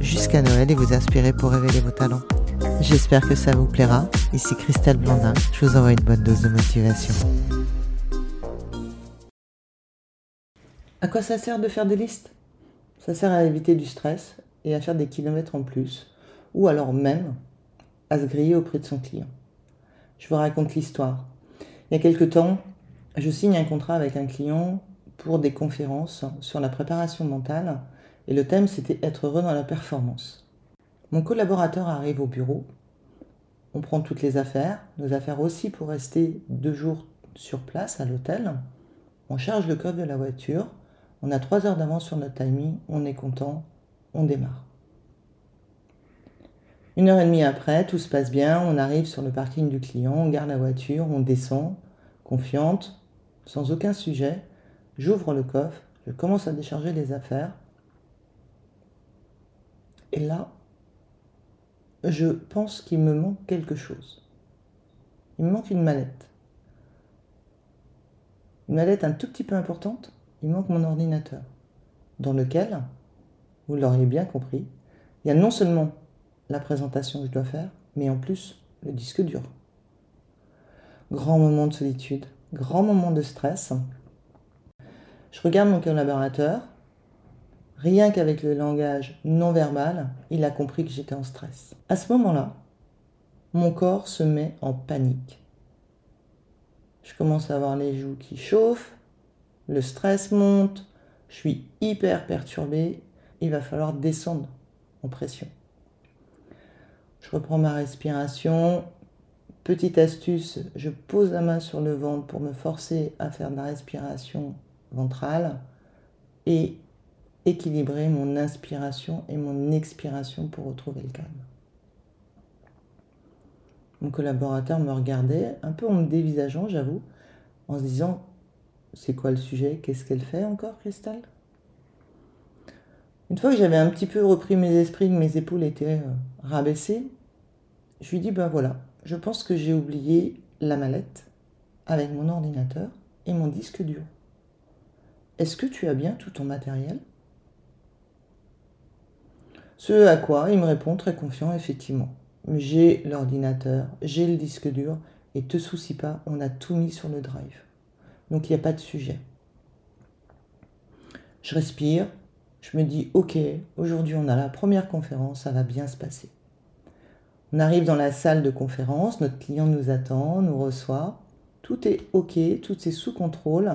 jusqu'à Noël et vous inspirer pour révéler vos talents. J'espère que ça vous plaira. Ici Christelle Blandin, je vous envoie une bonne dose de motivation. À quoi ça sert de faire des listes? Ça sert à éviter du stress et à faire des kilomètres en plus, ou alors même à se griller auprès de son client. Je vous raconte l'histoire. Il y a quelque temps, je signe un contrat avec un client pour des conférences sur la préparation mentale et le thème c'était être heureux dans la performance. Mon collaborateur arrive au bureau, on prend toutes les affaires, nos affaires aussi pour rester deux jours sur place à l'hôtel, on charge le coffre de la voiture, on a trois heures d'avance sur notre timing, on est content, on démarre. Une heure et demie après, tout se passe bien, on arrive sur le parking du client, on garde la voiture, on descend, confiante, sans aucun sujet, j'ouvre le coffre, je commence à décharger les affaires. Et là, je pense qu'il me manque quelque chose. Il me manque une mallette. Une mallette un tout petit peu importante, il manque mon ordinateur, dans lequel, vous l'auriez bien compris, il y a non seulement la présentation que je dois faire, mais en plus le disque dur. Grand moment de solitude, grand moment de stress. Je regarde mon collaborateur. Rien qu'avec le langage non verbal, il a compris que j'étais en stress. À ce moment-là, mon corps se met en panique. Je commence à avoir les joues qui chauffent, le stress monte, je suis hyper perturbé, il va falloir descendre en pression. Je reprends ma respiration. Petite astuce, je pose la main sur le ventre pour me forcer à faire de la respiration ventrale et équilibrer mon inspiration et mon expiration pour retrouver le calme. Mon collaborateur me regardait un peu en me dévisageant, j'avoue, en se disant c'est quoi le sujet? Qu'est-ce qu'elle fait encore, Cristal Une fois que j'avais un petit peu repris mes esprits, que mes épaules étaient euh, rabaissées, je lui dis ben voilà, je pense que j'ai oublié la mallette avec mon ordinateur et mon disque dur. Est-ce que tu as bien tout ton matériel? Ce à quoi il me répond très confiant, effectivement. J'ai l'ordinateur, j'ai le disque dur, et te soucie pas, on a tout mis sur le drive. Donc il n'y a pas de sujet. Je respire, je me dis, ok, aujourd'hui on a la première conférence, ça va bien se passer. On arrive dans la salle de conférence, notre client nous attend, nous reçoit. Tout est OK, tout est sous contrôle.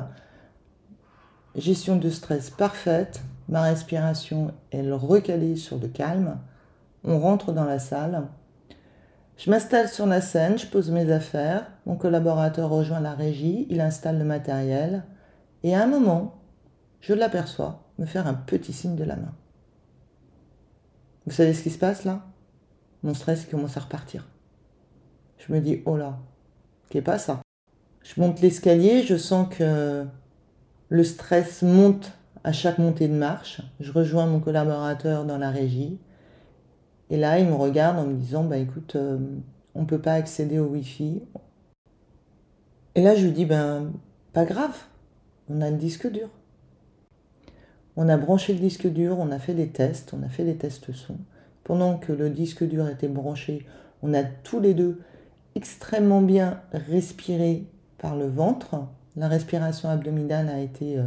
Gestion de stress parfaite. Ma respiration est recalée sur le calme. On rentre dans la salle. Je m'installe sur la scène, je pose mes affaires. Mon collaborateur rejoint la régie, il installe le matériel. Et à un moment, je l'aperçois me faire un petit signe de la main. Vous savez ce qui se passe là? Mon stress commence à repartir. Je me dis, oh là, qu'est pas ça? Je monte l'escalier, je sens que le stress monte à chaque montée de marche. Je rejoins mon collaborateur dans la régie. Et là, il me regarde en me disant, bah écoute, euh, on ne peut pas accéder au Wi-Fi. Et là, je lui dis, ben, pas grave, on a le disque dur. On a branché le disque dur, on a fait des tests, on a fait des tests son. Pendant que le disque dur était branché, on a tous les deux extrêmement bien respiré par le ventre. La respiration abdominale a été euh,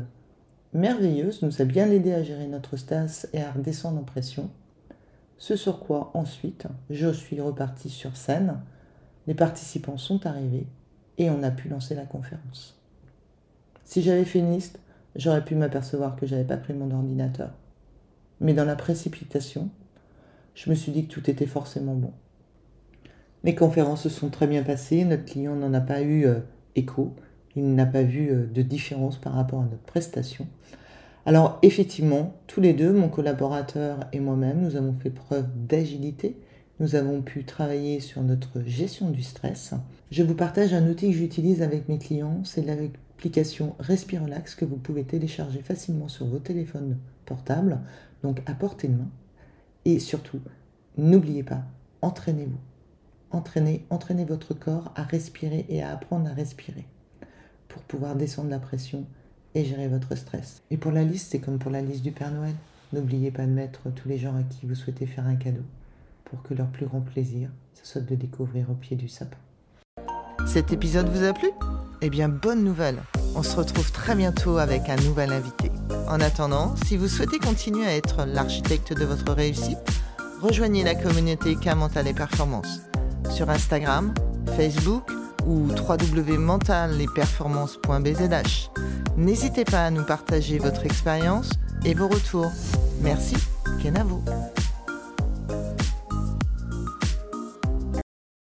merveilleuse, nous a bien aidé à gérer notre stress et à redescendre en pression. Ce sur quoi ensuite je suis reparti sur scène, les participants sont arrivés et on a pu lancer la conférence. Si j'avais fait une liste, j'aurais pu m'apercevoir que j'avais pas pris mon ordinateur. Mais dans la précipitation, je me suis dit que tout était forcément bon. Les conférences se sont très bien passées, notre client n'en a pas eu euh, écho, il n'a pas vu euh, de différence par rapport à notre prestation. Alors effectivement, tous les deux, mon collaborateur et moi-même, nous avons fait preuve d'agilité Nous avons pu travailler sur notre gestion du stress. Je vous partage un outil que j'utilise avec mes clients, c'est l'application Respirelax que vous pouvez télécharger facilement sur vos téléphones portables, donc à portée de main. Et surtout, n'oubliez pas, entraînez-vous. Entraînez, entraînez votre corps à respirer et à apprendre à respirer pour pouvoir descendre la pression et gérer votre stress. Et pour la liste, c'est comme pour la liste du Père Noël. N'oubliez pas de mettre tous les gens à qui vous souhaitez faire un cadeau pour que leur plus grand plaisir, ce soit de découvrir au pied du sapin. Cet épisode vous a plu? Eh bien, bonne nouvelle On se retrouve très bientôt avec un nouvel invité. En attendant, si vous souhaitez continuer à être l'architecte de votre réussite, rejoignez la communauté K Mental et Performance sur Instagram, Facebook ou www.mentalesperformances.bzh. N'hésitez pas à nous partager votre expérience et vos retours. Merci, Kenavo.